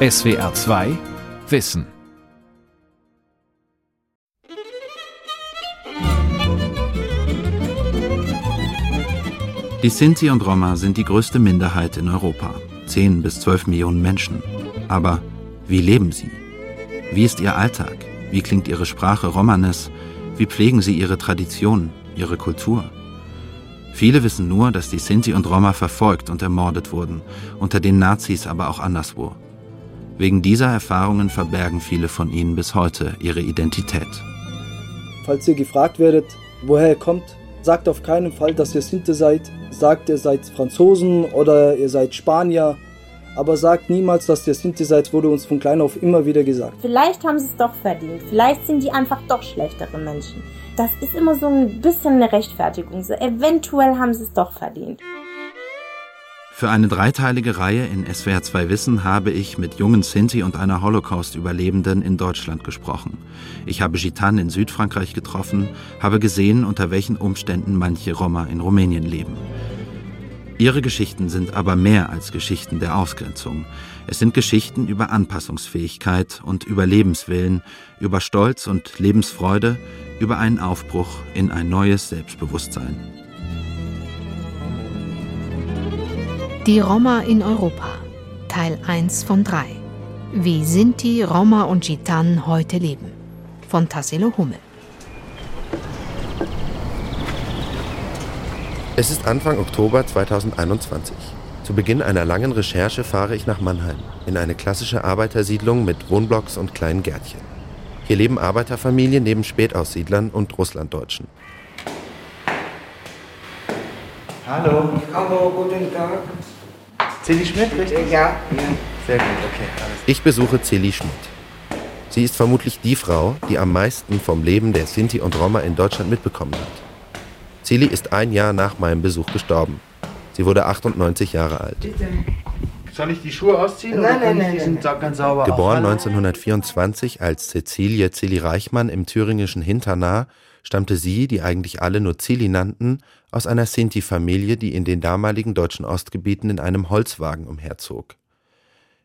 SWR 2 Wissen. Die Sinti und Roma sind die größte Minderheit in Europa. 10 bis 12 Millionen Menschen. Aber wie leben sie? Wie ist ihr Alltag? Wie klingt ihre Sprache Romanes? Wie pflegen sie ihre Traditionen, ihre Kultur? Viele wissen nur, dass die Sinti und Roma verfolgt und ermordet wurden, unter den Nazis aber auch anderswo. Wegen dieser Erfahrungen verbergen viele von ihnen bis heute ihre Identität. Falls ihr gefragt werdet, woher ihr kommt, sagt auf keinen Fall, dass ihr Sinte seid. Sagt, ihr seid Franzosen oder ihr seid Spanier. Aber sagt niemals, dass ihr Sinti seid, wurde uns von klein auf immer wieder gesagt. Vielleicht haben sie es doch verdient. Vielleicht sind die einfach doch schlechtere Menschen. Das ist immer so ein bisschen eine Rechtfertigung. So, eventuell haben sie es doch verdient. Für eine dreiteilige Reihe in SWR 2 Wissen habe ich mit jungen Sinti und einer Holocaust-Überlebenden in Deutschland gesprochen. Ich habe Gitan in Südfrankreich getroffen, habe gesehen, unter welchen Umständen manche Roma in Rumänien leben. Ihre Geschichten sind aber mehr als Geschichten der Ausgrenzung. Es sind Geschichten über Anpassungsfähigkeit und Überlebenswillen, über Stolz und Lebensfreude, über einen Aufbruch in ein neues Selbstbewusstsein. Die Roma in Europa, Teil 1 von 3. Wie Sinti, Roma und Gitan heute leben. Von Tassilo Hummel. Es ist Anfang Oktober 2021. Zu Beginn einer langen Recherche fahre ich nach Mannheim, in eine klassische Arbeitersiedlung mit Wohnblocks und kleinen Gärtchen. Hier leben Arbeiterfamilien neben Spätaussiedlern und Russlanddeutschen. Hallo. Hallo, guten Tag. Celi Schmidt, richtig? Ja, ja. Sehr gut, okay. Alles. Ich besuche Celi Schmidt. Sie ist vermutlich die Frau, die am meisten vom Leben der Sinti und Roma in Deutschland mitbekommen hat. Celi ist ein Jahr nach meinem Besuch gestorben. Sie wurde 98 Jahre alt. Soll ich die Schuhe ausziehen? Nein, oder nein, nein, Die sind ganz sauber. Geboren Hallo. 1924 als Cäcilie Celi Reichmann im thüringischen Hinternah, stammte sie, die eigentlich alle nur Celi nannten, aus einer Sinti-Familie, die in den damaligen deutschen Ostgebieten in einem Holzwagen umherzog.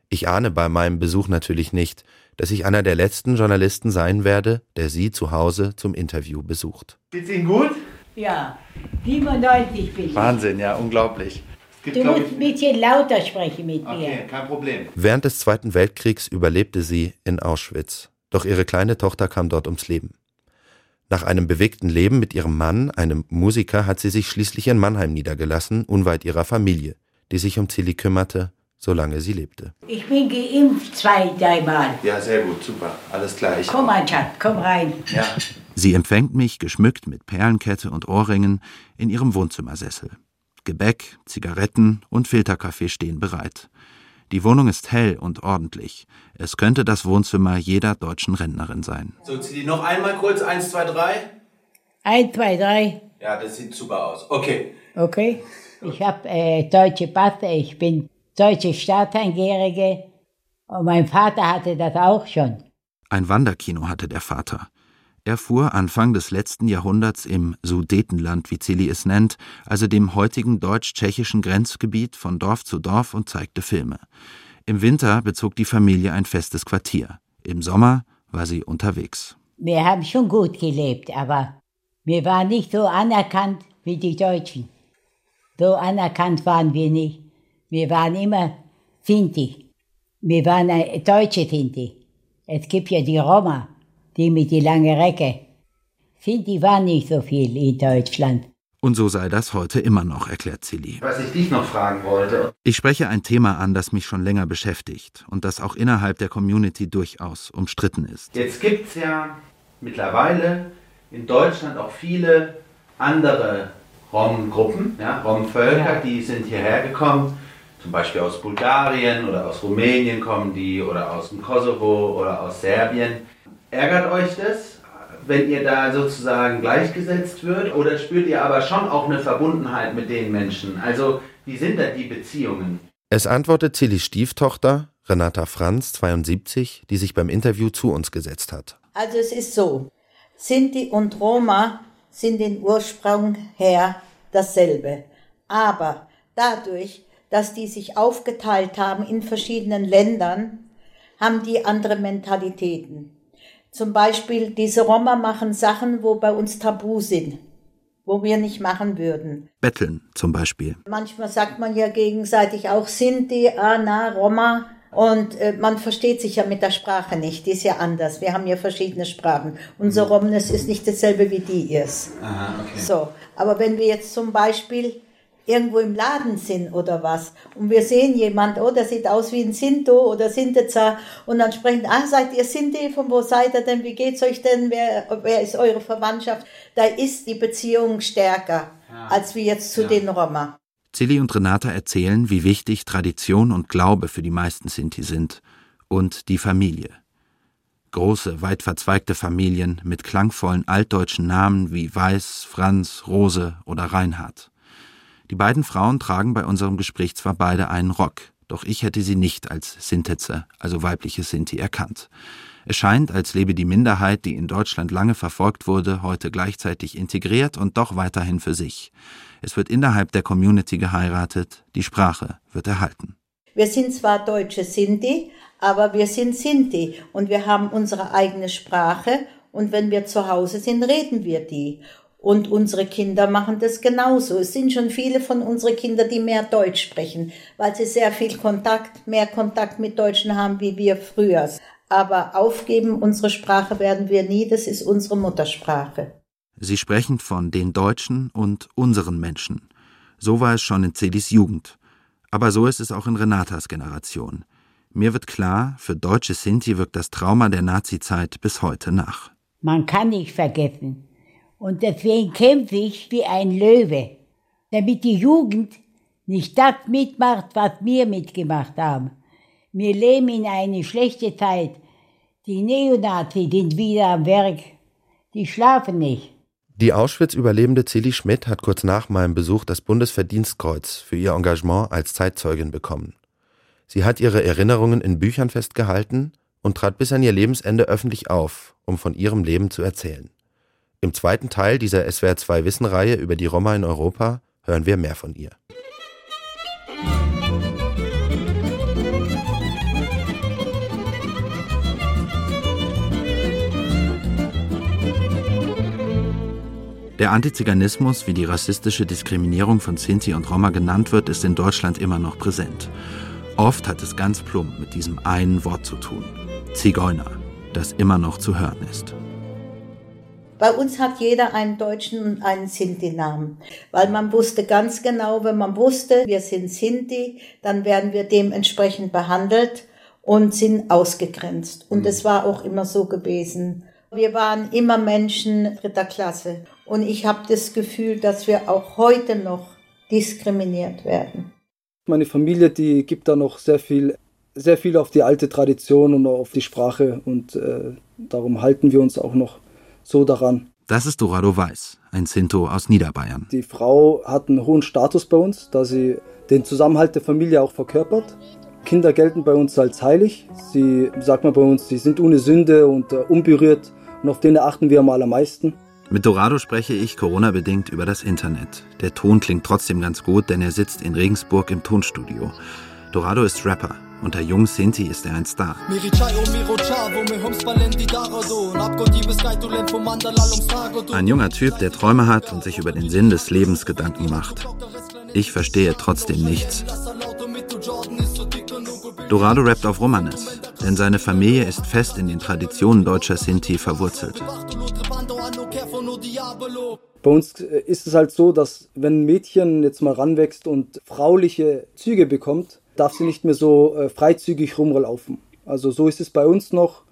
Ich ahne bei meinem Besuch natürlich nicht, dass ich einer der letzten Journalisten sein werde, der sie zu Hause zum Interview besucht. Geht's Ihnen gut? Ja, 97 bin ich. Wahnsinn, ja, unglaublich. Gibt, Du musst ein bisschen lauter sprechen mit Okay, mir. kein Problem. Während des Zweiten Weltkriegs überlebte sie in Auschwitz, doch ihre kleine Tochter kam dort ums Leben. Nach einem bewegten Leben mit ihrem Mann, einem Musiker, hat sie sich schließlich in Mannheim niedergelassen, unweit ihrer Familie, die sich um Tilly kümmerte, solange sie lebte. Ich bin geimpft zwei, dreimal. Ja, sehr gut, super. Alles klar. Ich Komm, mein Schatz, komm rein. Ja. Sie empfängt mich, geschmückt mit Perlenkette und Ohrringen, in ihrem Wohnzimmersessel. Gebäck, Zigaretten und Filterkaffee stehen bereit. Die Wohnung ist hell und ordentlich. Es könnte das Wohnzimmer jeder deutschen Rentnerin sein. So, zieh die noch einmal kurz. Eins, zwei, drei. Eins, zwei, drei. Ja, das sieht super aus. Okay. Okay. Ich habe äh, deutsche Passe, ich bin deutsche Staatsangehörige und mein Vater hatte das auch schon. Ein Wanderkino hatte der Vater. Er fuhr Anfang des letzten Jahrhunderts im Sudetenland, wie Zilli es nennt, also dem heutigen deutsch-tschechischen Grenzgebiet von Dorf zu Dorf und zeigte Filme. Im Winter bezog die Familie ein festes Quartier. Im Sommer war sie unterwegs. Wir haben schon gut gelebt, aber wir waren nicht so anerkannt wie die Deutschen. So anerkannt waren wir nicht. Wir waren immer Sinti. Wir waren deutsche Sinti. Es gibt ja die Roma, die mit die lange Recke. Sinti waren nicht so viel in Deutschland. Und so sei das heute immer noch, erklärt Zilli. Was ich dich noch fragen wollte. Ich spreche ein Thema an, das mich schon länger beschäftigt und das auch innerhalb der Community durchaus umstritten ist. Jetzt gibt's ja mittlerweile in Deutschland auch viele andere Rom-Gruppen, ja, Rom-Völker, Ja. die sind hierher gekommen. Zum Beispiel aus Bulgarien oder aus Rumänien kommen die oder aus dem Kosovo oder aus Serbien. Ärgert euch das, wenn ihr da sozusagen gleichgesetzt wird? Oder spürt ihr aber schon auch eine Verbundenheit mit den Menschen? Also, wie sind da die Beziehungen? Es antwortet Zillys Stieftochter, Renata Franz, 72, die sich beim Interview zu uns gesetzt hat. Also es ist so, Sinti und Roma sind den Ursprung her dasselbe. Aber dadurch, dass die sich aufgeteilt haben in verschiedenen Ländern, haben die andere Mentalitäten. Zum Beispiel, diese Roma machen Sachen, wo bei uns tabu sind, wo wir nicht machen würden. Betteln zum Beispiel. Manchmal sagt man ja gegenseitig auch Sinti, ah, na, Roma. Und äh, man versteht sich ja mit der Sprache nicht, die ist ja anders. Wir haben ja verschiedene Sprachen. Unser Romnes ist nicht dasselbe wie die ist. Aha, okay. So, aber wenn wir jetzt zum Beispiel irgendwo im Laden sind oder was und wir sehen jemand, oh, der sieht aus wie ein Sinto oder Sintezer und dann sprechen, ah, seid ihr Sinti, von wo seid ihr denn, wie geht's euch denn, wer, wer ist eure Verwandtschaft? Da ist die Beziehung stärker Ja. als wie jetzt zu Ja. den Roma. Zilli und Renata erzählen, wie wichtig Tradition und Glaube für die meisten Sinti sind und die Familie. Große, weit verzweigte Familien mit klangvollen altdeutschen Namen wie Weiß, Franz, Rose oder Reinhard. Die beiden Frauen tragen bei unserem Gespräch zwar beide einen Rock, doch ich hätte sie nicht als Sintetze, also weibliche Sinti, erkannt. Es scheint, als lebe die Minderheit, die in Deutschland lange verfolgt wurde, heute gleichzeitig integriert und doch weiterhin für sich. Es wird innerhalb der Community geheiratet, die Sprache wird erhalten. Wir sind zwar deutsche Sinti, aber wir sind Sinti und wir haben unsere eigene Sprache und wenn wir zu Hause sind, reden wir die. Und unsere Kinder machen das genauso. Es sind schon viele von unseren Kindern, die mehr Deutsch sprechen, weil sie sehr viel Kontakt, mehr Kontakt mit Deutschen haben wie wir früher. Aber aufgeben unsere Sprache werden wir nie, das ist unsere Muttersprache. Sie sprechen von den Deutschen und unseren Menschen. So war es schon in Celis Jugend. Aber so ist es auch in Renatas Generation. Mir wird klar, für deutsche Sinti wirkt das Trauma der Nazizeit bis heute nach. Man kann nicht vergessen. Und deswegen kämpfe ich wie ein Löwe, damit die Jugend nicht das mitmacht, was wir mitgemacht haben. Wir leben in eine schlechte Zeit. Die Neonazis sind wieder am Werk. Die schlafen nicht. Die Auschwitz-Überlebende Zilli Schmidt hat kurz nach meinem Besuch das Bundesverdienstkreuz für ihr Engagement als Zeitzeugin bekommen. Sie hat ihre Erinnerungen in Büchern festgehalten und trat bis an ihr Lebensende öffentlich auf, um von ihrem Leben zu erzählen. Im zweiten Teil dieser SWR2 Wissenreihe über die Roma in Europa hören wir mehr von ihr. Der Antiziganismus, wie die rassistische Diskriminierung von Sinti und Roma genannt wird, ist in Deutschland immer noch präsent. Oft hat es ganz plump mit diesem einen Wort zu tun. Zigeuner, das immer noch zu hören ist. Bei uns hat jeder einen deutschen und einen Sinti-Namen, weil man wusste ganz genau, wenn man wusste, wir sind Sinti, dann werden wir dementsprechend behandelt und sind ausgegrenzt. Und es war auch immer so gewesen. Wir waren immer Menschen dritter Klasse. Und ich habe das Gefühl, dass wir auch heute noch diskriminiert werden. Meine Familie, die gibt da noch sehr viel, sehr viel auf die alte Tradition und auf die Sprache und äh, darum halten wir uns auch noch so daran. Das ist Dorado Weiß, ein Sinto aus Niederbayern. Die Frau hat einen hohen Status bei uns, da sie den Zusammenhalt der Familie auch verkörpert. Kinder gelten bei uns als heilig. Sie, sagt man bei uns, sie sind ohne Sünde und äh, unberührt und auf denen achten wir am allermeisten. Mit Dorado spreche ich Corona-bedingt über das Internet. Der Ton klingt trotzdem ganz gut, denn er sitzt in Regensburg im Tonstudio. Dorado ist Rapper. Unter jungen Sinti ist er ein Star. Ein junger Typ, der Träume hat und sich über den Sinn des Lebens Gedanken macht. Ich verstehe trotzdem nichts. Dorado rappt auf Romanes, denn seine Familie ist fest in den Traditionen deutscher Sinti verwurzelt. Bei uns äh, ist es halt so, dass wenn ein Mädchen jetzt mal ranwächst und frauliche Züge bekommt, darf sie nicht mehr so äh, freizügig rumlaufen. Also so ist es bei uns noch.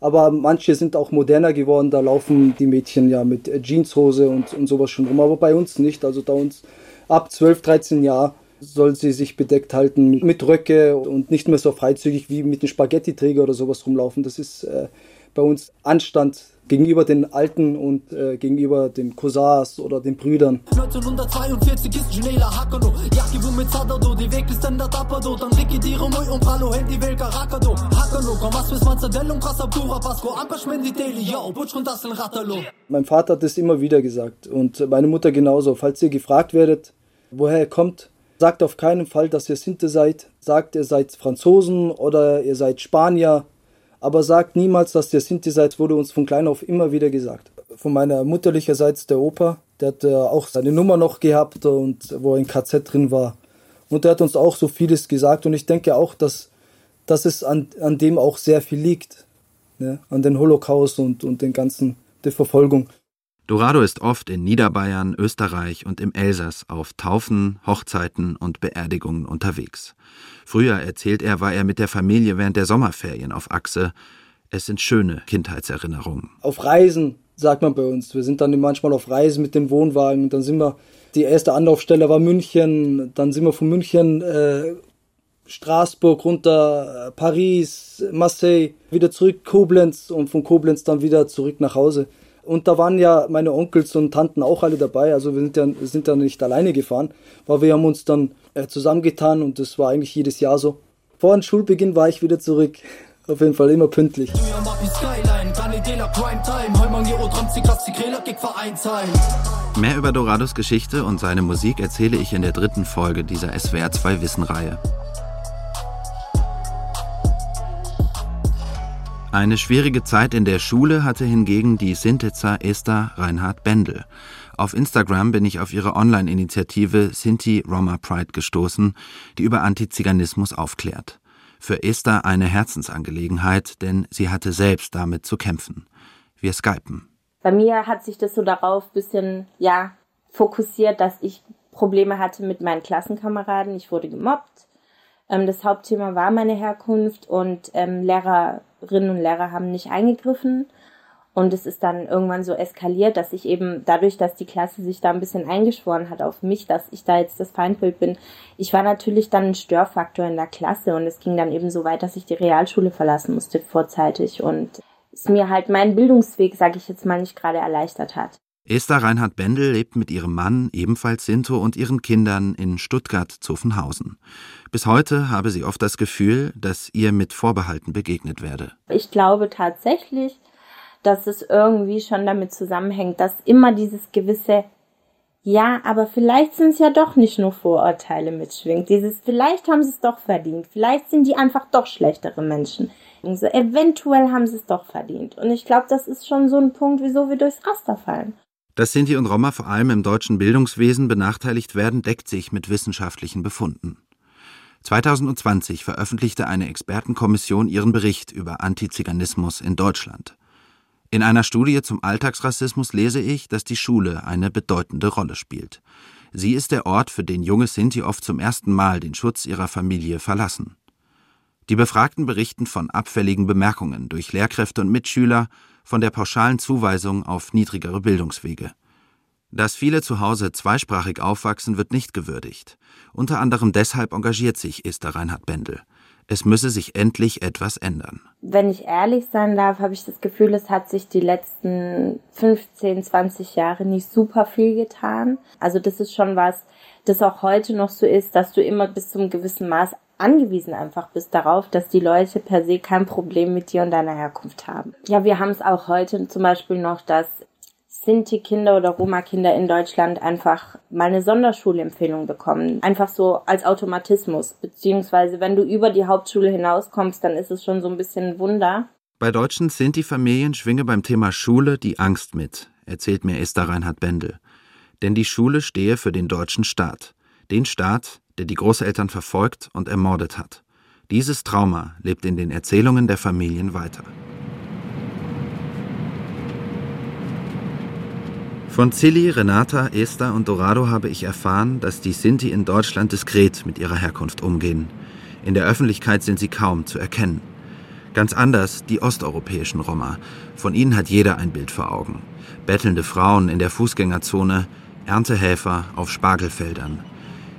Aber manche sind auch moderner geworden, da laufen die Mädchen ja mit äh, Jeanshose und, und sowas schon rum. Aber bei uns nicht. Also da uns ab 12, 13 Jahren soll sie sich bedeckt halten mit Röcke und nicht mehr so freizügig wie mit einem Spaghetti-Träger oder sowas rumlaufen. Das ist äh, bei uns Anstand gegenüber den Alten und äh, gegenüber den Cousins oder den Brüdern. 1942 ist Ginela Hakano Jaki bu mit Zadado Die Weg ist stand Tapado Dann liquidiere moi und Pralo Hält die Welt Rakado Hakano Komm was bis man Zadellum Krasser Pura Pasco Amper schmendi Daily Yo Butsch und das in Ratalo Mein Vater hat das immer wieder gesagt und meine Mutter genauso. Falls ihr gefragt werdet, woher ihr kommt, sagt auf keinen Fall, dass ihr Sinte seid. Sagt, ihr seid Franzosen oder ihr seid Spanier. Aber sagt niemals, dass ihr Sinti seid, wurde uns von klein auf immer wieder gesagt. Von meiner mütterlicherseits der Opa, der hat äh, auch seine Nummer noch gehabt und wo er in KZ drin war. Und der hat uns auch so vieles gesagt und ich denke auch, dass, dass es an, an dem auch sehr viel liegt. Ne? An den Holocaust und, und den ganzen, der Verfolgung. Dorado ist oft in Niederbayern, Österreich und im Elsass auf Taufen, Hochzeiten und Beerdigungen unterwegs. Früher, erzählt er, war er mit der Familie während der Sommerferien auf Achse. Es sind schöne Kindheitserinnerungen. Auf Reisen, sagt man bei uns. Wir sind dann manchmal auf Reisen mit den Wohnwagen. Dann sind wir, die erste Anlaufstelle war München. Dann sind wir von München äh, Straßburg runter, äh, Paris, Marseille, wieder zurück Koblenz und von Koblenz dann wieder zurück nach Hause. Und da waren ja meine Onkels und Tanten auch alle dabei. Also wir sind ja, sind ja nicht alleine gefahren, weil wir haben uns dann äh, zusammengetan und das war eigentlich jedes Jahr so. Vor dem Schulbeginn war ich wieder zurück. Auf jeden Fall immer pünktlich. Mehr über Dorados Geschichte und seine Musik erzähle ich in der dritten Folge dieser SWR 2 Wissen-Reihe. Eine schwierige Zeit in der Schule hatte hingegen die Sintetzer Esther Reinhard Bendel. Auf Instagram bin ich auf ihre Online-Initiative Sinti Roma Pride gestoßen, die über Antiziganismus aufklärt. Für Esther eine Herzensangelegenheit, denn sie hatte selbst damit zu kämpfen. Wir skypen. Bei mir hat sich das so darauf bisschen, ja, fokussiert, dass ich Probleme hatte mit meinen Klassenkameraden. Ich wurde gemobbt. Ähm, das Hauptthema war meine Herkunft und ähm, Lehrerinnen und Lehrer haben nicht eingegriffen. Und es ist dann irgendwann so eskaliert, dass ich eben dadurch, dass die Klasse sich da ein bisschen eingeschworen hat auf mich, dass ich da jetzt das Feindbild bin, ich war natürlich dann ein Störfaktor in der Klasse und es ging dann eben so weit, dass ich die Realschule verlassen musste vorzeitig und es mir halt meinen Bildungsweg, sage ich jetzt mal, nicht gerade erleichtert hat. Esther Reinhard Bendel lebt mit ihrem Mann, ebenfalls Sinto, und ihren Kindern in Stuttgart-Zuffenhausen. Bis heute habe sie oft das Gefühl, dass ihr mit Vorbehalten begegnet werde. Ich glaube tatsächlich, dass es irgendwie schon damit zusammenhängt, dass immer dieses gewisse ja, aber vielleicht sind es ja doch nicht nur Vorurteile mitschwingt. Dieses, vielleicht haben sie es doch verdient. Vielleicht sind die einfach doch schlechtere Menschen. Also, eventuell haben sie es doch verdient. Und ich glaube, das ist schon so ein Punkt, wieso wir durchs Raster fallen. Dass Sinti und Roma vor allem im deutschen Bildungswesen benachteiligt werden, deckt sich mit wissenschaftlichen Befunden. 2020 veröffentlichte eine Expertenkommission ihren Bericht über Antiziganismus in Deutschland. In einer Studie zum Alltagsrassismus lese ich, dass die Schule eine bedeutende Rolle spielt. Sie ist der Ort, für den junge Sinti oft zum ersten Mal den Schutz ihrer Familie verlassen. Die Befragten berichten von abfälligen Bemerkungen durch Lehrkräfte und Mitschüler, von der pauschalen Zuweisung auf niedrigere Bildungswege. Dass viele zu Hause zweisprachig aufwachsen, wird nicht gewürdigt. Unter anderem deshalb engagiert sich Esther Reinhard Bendel. Es müsse sich endlich etwas ändern. Wenn ich ehrlich sein darf, habe ich das Gefühl, es hat sich die letzten 15, 20 Jahre nicht super viel getan. Also das ist schon was, das auch heute noch so ist, dass du immer bis zum gewissen Maß angewiesen einfach bist darauf, dass die Leute per se kein Problem mit dir und deiner Herkunft haben. Ja, wir haben es auch heute zum Beispiel noch, dass Sinti-Kinder oder Roma-Kinder in Deutschland einfach mal eine Sonderschulempfehlung bekommen. Einfach so als Automatismus. Beziehungsweise, wenn du über die Hauptschule hinauskommst, dann ist es schon so ein bisschen ein Wunder. Bei deutschen Sinti-Familien schwinge beim Thema Schule die Angst mit, erzählt mir Esther Reinhard Bendel. Denn die Schule stehe für den deutschen Staat. Den Staat, der die Großeltern verfolgt und ermordet hat. Dieses Trauma lebt in den Erzählungen der Familien weiter. Von Zilli, Renata, Esther und Dorado habe ich erfahren, dass die Sinti in Deutschland diskret mit ihrer Herkunft umgehen. In der Öffentlichkeit sind sie kaum zu erkennen. Ganz anders die osteuropäischen Roma. Von ihnen hat jeder ein Bild vor Augen. Bettelnde Frauen in der Fußgängerzone, Erntehelfer auf Spargelfeldern.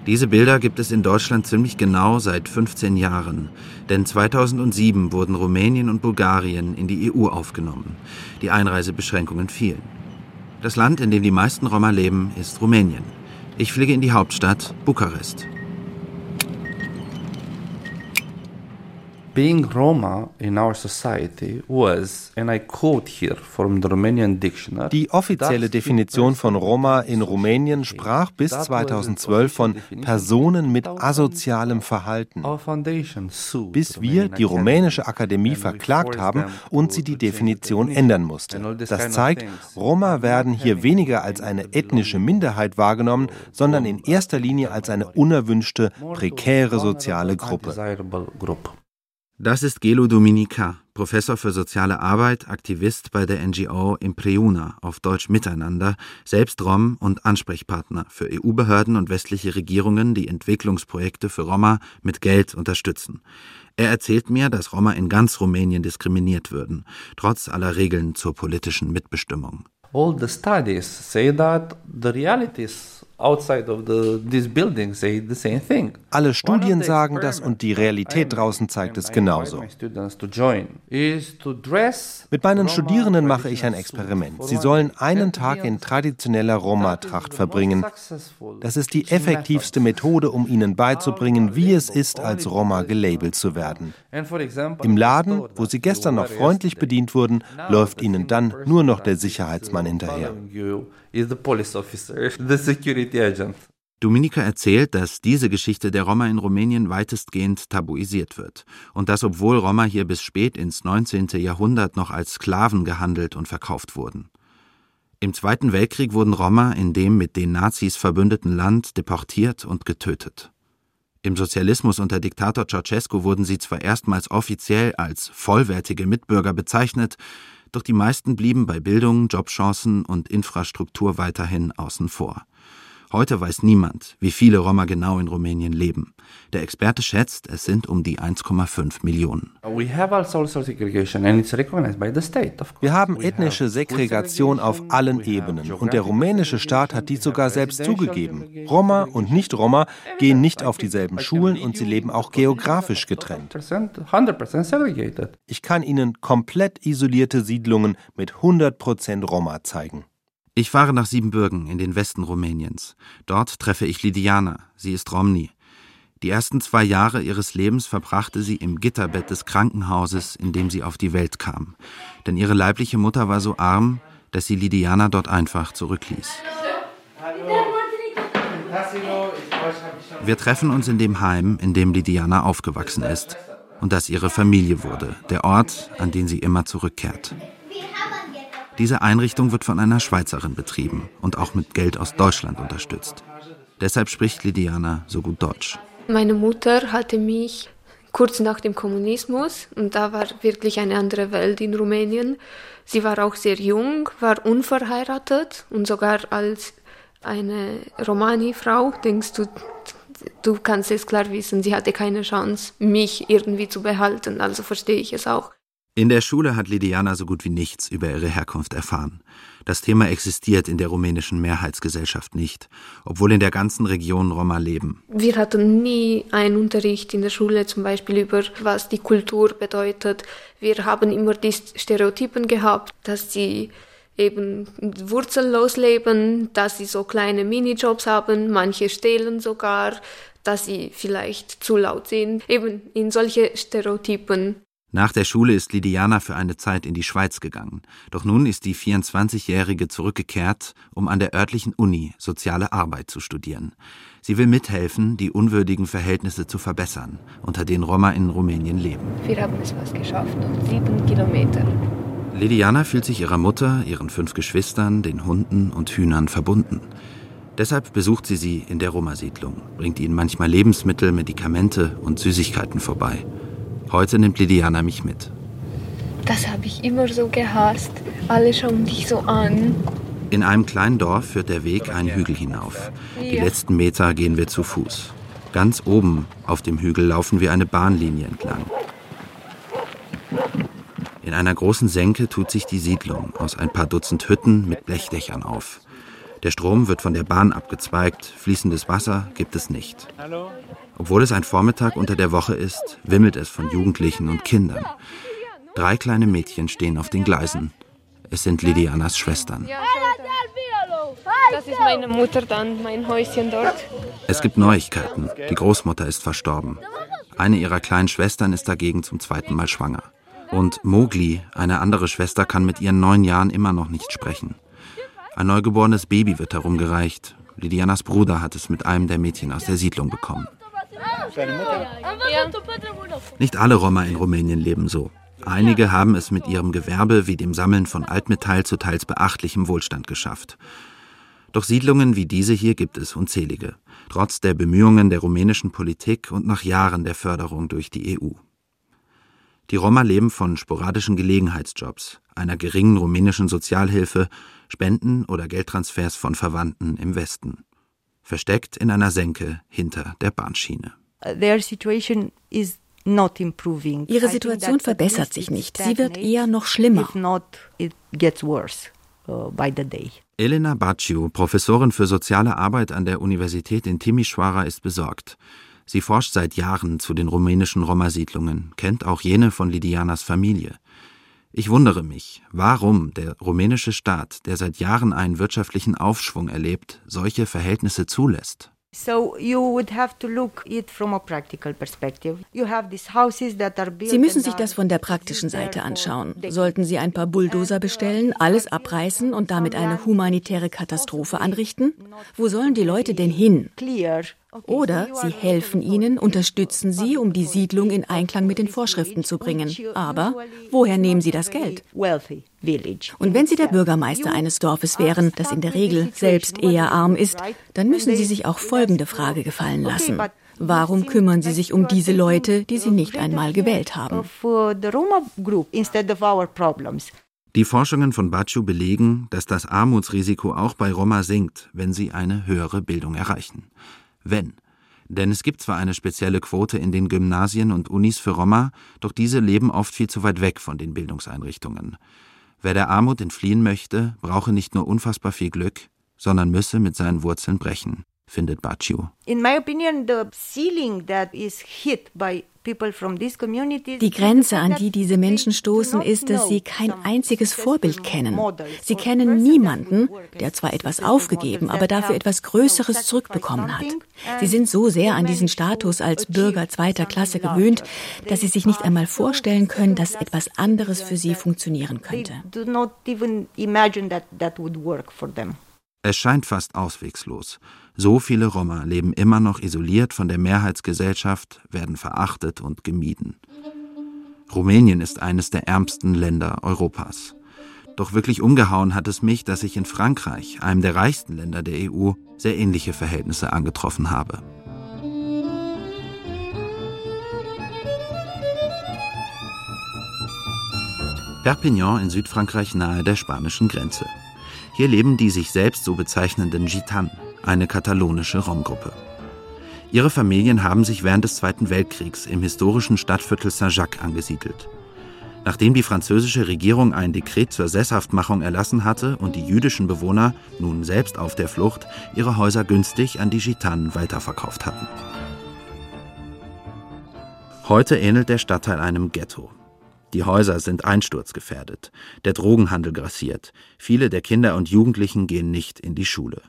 Diese Bilder gibt es in Deutschland ziemlich genau seit 15 Jahren, denn 2007 wurden Rumänien und Bulgarien in die EU aufgenommen. Die Einreisebeschränkungen fielen. Das Land, in dem die meisten Roma leben, ist Rumänien. Ich fliege in die Hauptstadt Bukarest. Being Roma in our society was, and I quote here from the Romanian dictionary. Die offizielle Definition von Roma in Rumänien sprach bis 2012 von Personen mit asozialem Verhalten. Bis wir die Rumänische Akademie verklagt haben und sie die Definition ändern musste. Das zeigt, Roma werden hier weniger als eine ethnische Minderheit wahrgenommen, sondern in erster Linie als eine unerwünschte, prekäre soziale Gruppe. Das ist Gelo Dominica, Professor für soziale Arbeit, Aktivist bei der NGO Impreuna, auf Deutsch Miteinander, selbst Rom und Ansprechpartner für EU-Behörden und westliche Regierungen, die Entwicklungsprojekte für Roma mit Geld unterstützen. Er erzählt mir, dass Roma in ganz Rumänien diskriminiert würden, trotz aller Regeln zur politischen Mitbestimmung. All the studies say that the realities alle Studien sagen das und die Realität draußen zeigt es genauso. Mit meinen Studierenden mache ich ein Experiment. Sie sollen einen Tag in traditioneller Roma-Tracht verbringen. Das ist die effektivste Methode, um ihnen beizubringen, wie es ist, als Roma gelabelt zu werden. Im Laden, wo sie gestern noch freundlich bedient wurden, läuft ihnen dann nur noch der Sicherheitsmann hinterher is the police officer, the security agent. Dominika erzählt, dass diese Geschichte der Roma in Rumänien weitestgehend tabuisiert wird und dass obwohl Roma hier bis spät ins 19. Jahrhundert noch als Sklaven gehandelt und verkauft wurden. Im Zweiten Weltkrieg wurden Roma in dem mit den Nazis verbündeten Land deportiert und getötet. Im Sozialismus unter Diktator Ceausescu wurden sie zwar erstmals offiziell als vollwertige Mitbürger bezeichnet, doch die meisten blieben bei Bildung, Jobchancen und Infrastruktur weiterhin außen vor. Heute weiß niemand, wie viele Roma genau in Rumänien leben. Der Experte schätzt, es sind um die 1,5 Millionen. Also Wir haben ethnische Segregation auf allen Ebenen und der rumänische Staat hat dies sogar selbst zugegeben. Roma und Nicht-Roma gehen nicht auf dieselben Schulen und sie leben auch geografisch getrennt. Ich kann Ihnen komplett isolierte Siedlungen mit 100% Roma zeigen. Ich fahre nach Siebenbürgen in den Westen Rumäniens. Dort treffe ich Lidiana, sie ist Romni. Die ersten zwei Jahre ihres Lebens verbrachte sie im Gitterbett des Krankenhauses, in dem sie auf die Welt kam. Denn ihre leibliche Mutter war so arm, dass sie Lidiana dort einfach zurückließ. Wir treffen uns in dem Heim, in dem Lidiana aufgewachsen ist und das ihre Familie wurde, der Ort, an den sie immer zurückkehrt. Diese Einrichtung wird von einer Schweizerin betrieben und auch mit Geld aus Deutschland unterstützt. Deshalb spricht Lidiana so gut Deutsch. Meine Mutter hatte mich kurz nach dem Kommunismus und da war wirklich eine andere Welt in Rumänien. Sie war auch sehr jung, war unverheiratet und sogar als eine Romani-Frau, denkst du, du kannst es klar wissen, sie hatte keine Chance, mich irgendwie zu behalten, also verstehe ich es auch. In der Schule hat Lidiana so gut wie nichts über ihre Herkunft erfahren. Das Thema existiert in der rumänischen Mehrheitsgesellschaft nicht, obwohl in der ganzen Region Roma leben. Wir hatten nie einen Unterricht in der Schule zum Beispiel über, was die Kultur bedeutet. Wir haben immer die Stereotypen gehabt, dass sie eben wurzellos leben, dass sie so kleine Minijobs haben, manche stehlen sogar, dass sie vielleicht zu laut sind. Eben in solche Stereotypen nach der Schule ist Lidiana für eine Zeit in die Schweiz gegangen. Doch nun ist die 24-Jährige zurückgekehrt, um an der örtlichen Uni soziale Arbeit zu studieren. Sie will mithelfen, die unwürdigen Verhältnisse zu verbessern, unter denen Roma in Rumänien leben. Wir haben es fast geschafft, sieben Kilometer. Lidiana fühlt sich ihrer Mutter, ihren fünf Geschwistern, den Hunden und Hühnern verbunden. Deshalb besucht sie sie in der Roma-Siedlung, bringt ihnen manchmal Lebensmittel, Medikamente und Süßigkeiten vorbei. Heute nimmt Lidiana mich mit. Das habe ich immer so gehasst. Alle schauen dich so an. In einem kleinen Dorf führt der Weg einen Hügel hinauf. Die letzten Meter gehen wir zu Fuß. Ganz oben auf dem Hügel laufen wir eine Bahnlinie entlang. In einer großen Senke tut sich die Siedlung aus ein paar Dutzend Hütten mit Blechdächern auf. Der Strom wird von der Bahn abgezweigt, fließendes Wasser gibt es nicht. Obwohl es ein Vormittag unter der Woche ist, wimmelt es von Jugendlichen und Kindern. Drei kleine Mädchen stehen auf den Gleisen. Es sind Lidianas Schwestern. Das ist meine Mutter dann, mein Häuschen dort. Es gibt Neuigkeiten. Die Großmutter ist verstorben. Eine ihrer kleinen Schwestern ist dagegen zum zweiten Mal schwanger. Und Mowgli, eine andere Schwester, kann mit ihren neun Jahren immer noch nicht sprechen. Ein neugeborenes Baby wird herumgereicht. Lidianas Bruder hat es mit einem der Mädchen aus der Siedlung bekommen. Nicht alle Roma in Rumänien leben so. Einige haben es mit ihrem Gewerbe wie dem Sammeln von Altmetall zu teils beachtlichem Wohlstand geschafft. Doch Siedlungen wie diese hier gibt es unzählige, trotz der Bemühungen der rumänischen Politik und nach Jahren der Förderung durch die EU. Die Roma leben von sporadischen Gelegenheitsjobs, einer geringen rumänischen Sozialhilfe, Spenden oder Geldtransfers von Verwandten im Westen. Versteckt in einer Senke hinter der Bahnschiene. Ihre Situation verbessert sich nicht. Sie wird eher noch schlimmer. Uh, Elena Bacciu, Professorin für soziale Arbeit an der Universität in Timișoara, ist besorgt. Sie forscht seit Jahren zu den rumänischen Roma-Siedlungen, kennt auch jene von Lidianas Familie. Ich wundere mich, warum der rumänische Staat, der seit Jahren einen wirtschaftlichen Aufschwung erlebt, solche Verhältnisse zulässt. Sie müssen sich das von der praktischen Seite anschauen. Sollten Sie ein paar Bulldozer bestellen, alles abreißen und damit eine humanitäre Katastrophe anrichten? Wo sollen die Leute denn hin? Oder Sie helfen ihnen, unterstützen sie, um die Siedlung in Einklang mit den Vorschriften zu bringen. Aber woher nehmen Sie das Geld? Und wenn Sie der Bürgermeister eines Dorfes wären, das in der Regel selbst eher arm ist, dann müssen Sie sich auch folgende Frage gefallen lassen. Warum kümmern Sie sich um diese Leute, die Sie nicht einmal gewählt haben? Die Forschungen von Baciu belegen, dass das Armutsrisiko auch bei Roma sinkt, wenn sie eine höhere Bildung erreichen wenn. Denn es gibt zwar eine spezielle Quote in den Gymnasien und Unis für Roma, doch diese leben oft viel zu weit weg von den Bildungseinrichtungen. Wer der Armut entfliehen möchte, brauche nicht nur unfassbar viel Glück, sondern müsse mit seinen Wurzeln brechen, findet Baciu. In my opinion, the ceiling that is hit by die Grenze, an die diese Menschen stoßen, ist, dass sie kein einziges Vorbild kennen. Sie kennen niemanden, der zwar etwas aufgegeben, aber dafür etwas Größeres zurückbekommen hat. Sie sind so sehr an diesen Status als Bürger zweiter Klasse gewöhnt, dass sie sich nicht einmal vorstellen können, dass etwas anderes für sie funktionieren könnte. Es scheint fast auswegslos. So viele Roma leben immer noch isoliert von der Mehrheitsgesellschaft, werden verachtet und gemieden. Rumänien ist eines der ärmsten Länder Europas. Doch wirklich umgehauen hat es mich, dass ich in Frankreich, einem der reichsten Länder der EU, sehr ähnliche Verhältnisse angetroffen habe. Perpignan in Südfrankreich nahe der spanischen Grenze. Hier leben die sich selbst so bezeichnenden Gitanen, eine katalonische Romgruppe. Ihre Familien haben sich während des Zweiten Weltkriegs im historischen Stadtviertel Saint-Jacques angesiedelt. Nachdem die französische Regierung ein Dekret zur Sesshaftmachung erlassen hatte und die jüdischen Bewohner, nun selbst auf der Flucht, ihre Häuser günstig an die Gitanen weiterverkauft hatten. Heute ähnelt der Stadtteil einem Ghetto. Die Häuser sind einsturzgefährdet, der Drogenhandel grassiert, viele der Kinder und Jugendlichen gehen nicht in die Schule.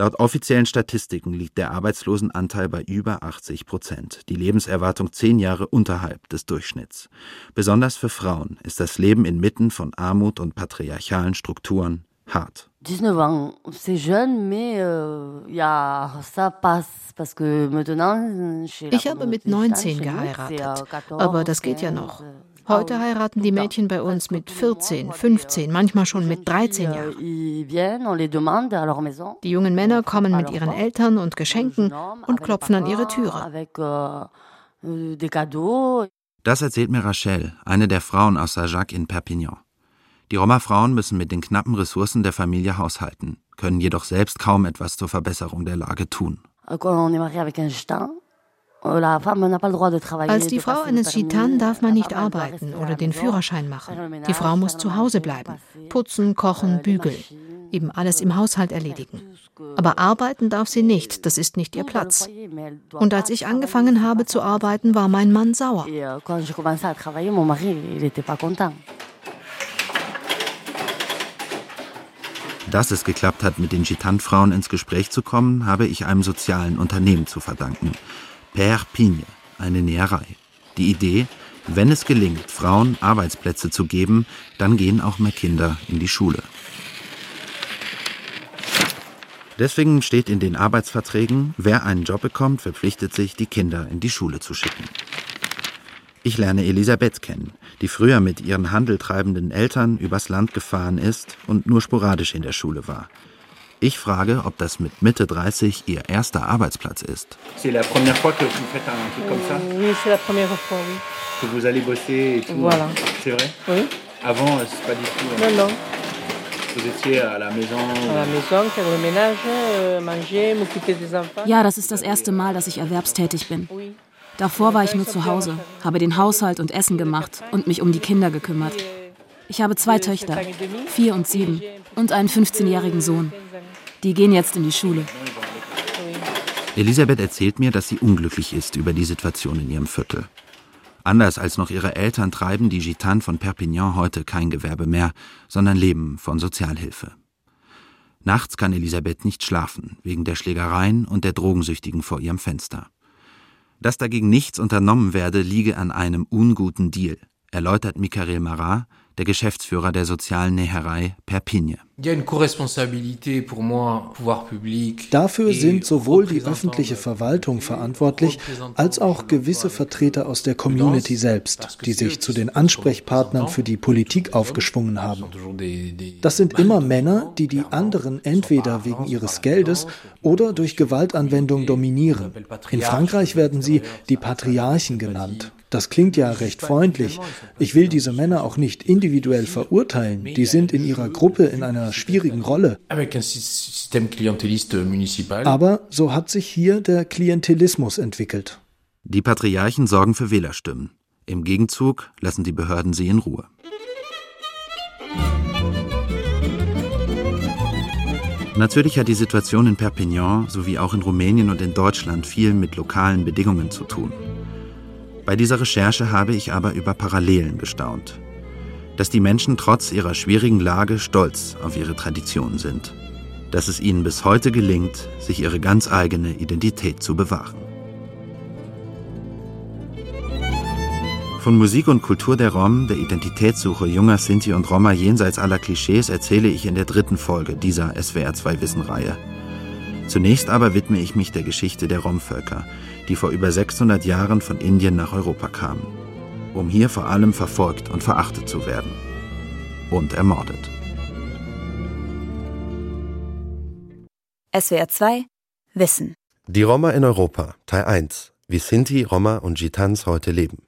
Laut offiziellen Statistiken liegt der Arbeitslosenanteil bei über 80 Prozent, die Lebenserwartung zehn Jahre unterhalb des Durchschnitts. Besonders für Frauen ist das Leben inmitten von Armut und patriarchalen Strukturen hart. 19 ans, c'est jeune, mais euh, ja, ça passe. Ich habe mit 19 geheiratet, aber das geht ja noch. Heute heiraten die Mädchen bei uns mit 14, 15, manchmal schon mit 13 Jahren. Die jungen Männer kommen mit ihren Eltern und Geschenken und klopfen an ihre Türe. Das erzählt mir Rachel, eine der Frauen aus Saint-Jacques in Perpignan. Die Roma-Frauen müssen mit den knappen Ressourcen der Familie haushalten, können jedoch selbst kaum etwas zur Verbesserung der Lage tun. Als die Frau eines Gitan darf man nicht arbeiten oder den Führerschein machen. Die Frau muss zu Hause bleiben, putzen, kochen, bügeln, eben alles im Haushalt erledigen. Aber arbeiten darf sie nicht, das ist nicht ihr Platz. Und als ich angefangen habe zu arbeiten, war mein Mann sauer. Dass es geklappt hat, mit den Gitan-Frauen ins Gespräch zu kommen, habe ich einem sozialen Unternehmen zu verdanken. Père Pigne, eine Näherei. Die Idee, wenn es gelingt, Frauen Arbeitsplätze zu geben, dann gehen auch mehr Kinder in die Schule. Deswegen steht in den Arbeitsverträgen, wer einen Job bekommt, verpflichtet sich, die Kinder in die Schule zu schicken. Ich lerne Elisabeth kennen, die früher mit ihren handeltreibenden Eltern übers Land gefahren ist und nur sporadisch in der Schule war. Ich frage, ob das mit Mitte 30 ihr erster Arbeitsplatz ist. C'est la première fois que vous faites un truc comme ça Oui, c'est la première fois, oui. Que vous allez bosser et tout Voilà. C'est vrai Oui. Avant, c'est pas du tout. Non, non. Vous étiez à la maison À la maison, faire le ménage, manger, m'occuper des enfants. Ja, das ist das erste Mal, dass ich erwerbstätig bin. Davor war ich nur zu Hause, habe den Haushalt und Essen gemacht und mich um die Kinder gekümmert. Ich habe zwei Töchter, vier und sieben, und einen 15-jährigen Sohn. Die gehen jetzt in die Schule. Elisabeth erzählt mir, dass sie unglücklich ist über die Situation in ihrem Viertel. Anders als noch ihre Eltern treiben die Gitanen von Perpignan heute kein Gewerbe mehr, sondern leben von Sozialhilfe. Nachts kann Elisabeth nicht schlafen, wegen der Schlägereien und der Drogensüchtigen vor ihrem Fenster. Dass dagegen nichts unternommen werde, liege an einem unguten Deal, erläutert Michael Marat, der Geschäftsführer der sozialen Näherei Perpigne. Dafür sind sowohl die öffentliche Verwaltung verantwortlich, als auch gewisse Vertreter aus der Community selbst, die sich zu den Ansprechpartnern für die Politik aufgeschwungen haben. Das sind immer Männer, die die anderen entweder wegen ihres Geldes oder durch Gewaltanwendung dominieren. In Frankreich werden sie die Patriarchen genannt. Das klingt ja recht freundlich. Ich will diese Männer auch nicht individuell verurteilen. Die sind in ihrer Gruppe in einer schwierigen Rolle. Aber so hat sich hier der Klientelismus entwickelt. Die Patriarchen sorgen für Wählerstimmen. Im Gegenzug lassen die Behörden sie in Ruhe. Natürlich hat die Situation in Perpignan sowie auch in Rumänien und in Deutschland viel mit lokalen Bedingungen zu tun. Bei dieser Recherche habe ich aber über Parallelen gestaunt. Dass die Menschen trotz ihrer schwierigen Lage stolz auf ihre Traditionen sind. Dass es ihnen bis heute gelingt, sich ihre ganz eigene Identität zu bewahren. Von Musik und Kultur der Rom, der Identitätssuche junger Sinti und Roma jenseits aller Klischees erzähle ich in der dritten Folge dieser SWR 2 Wissen-Reihe. Zunächst aber widme ich mich der Geschichte der Romvölker, die vor über 600 Jahren von Indien nach Europa kamen, um hier vor allem verfolgt und verachtet zu werden. Und ermordet. SWR 2 Wissen. Die Roma in Europa, Teil 1. Wie Sinti, Roma und Gitans heute leben.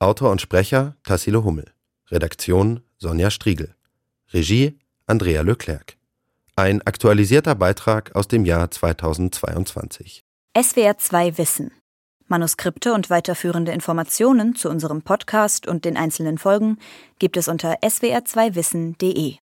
Autor und Sprecher Tassilo Hummel. Redaktion Sonja Striegel. Regie Andrea Leclerc. Ein aktualisierter Beitrag aus dem Jahr 2022. SWR 2 Wissen. Manuskripte und weiterführende Informationen zu unserem Podcast und den einzelnen Folgen gibt es unter swr2wissen.de.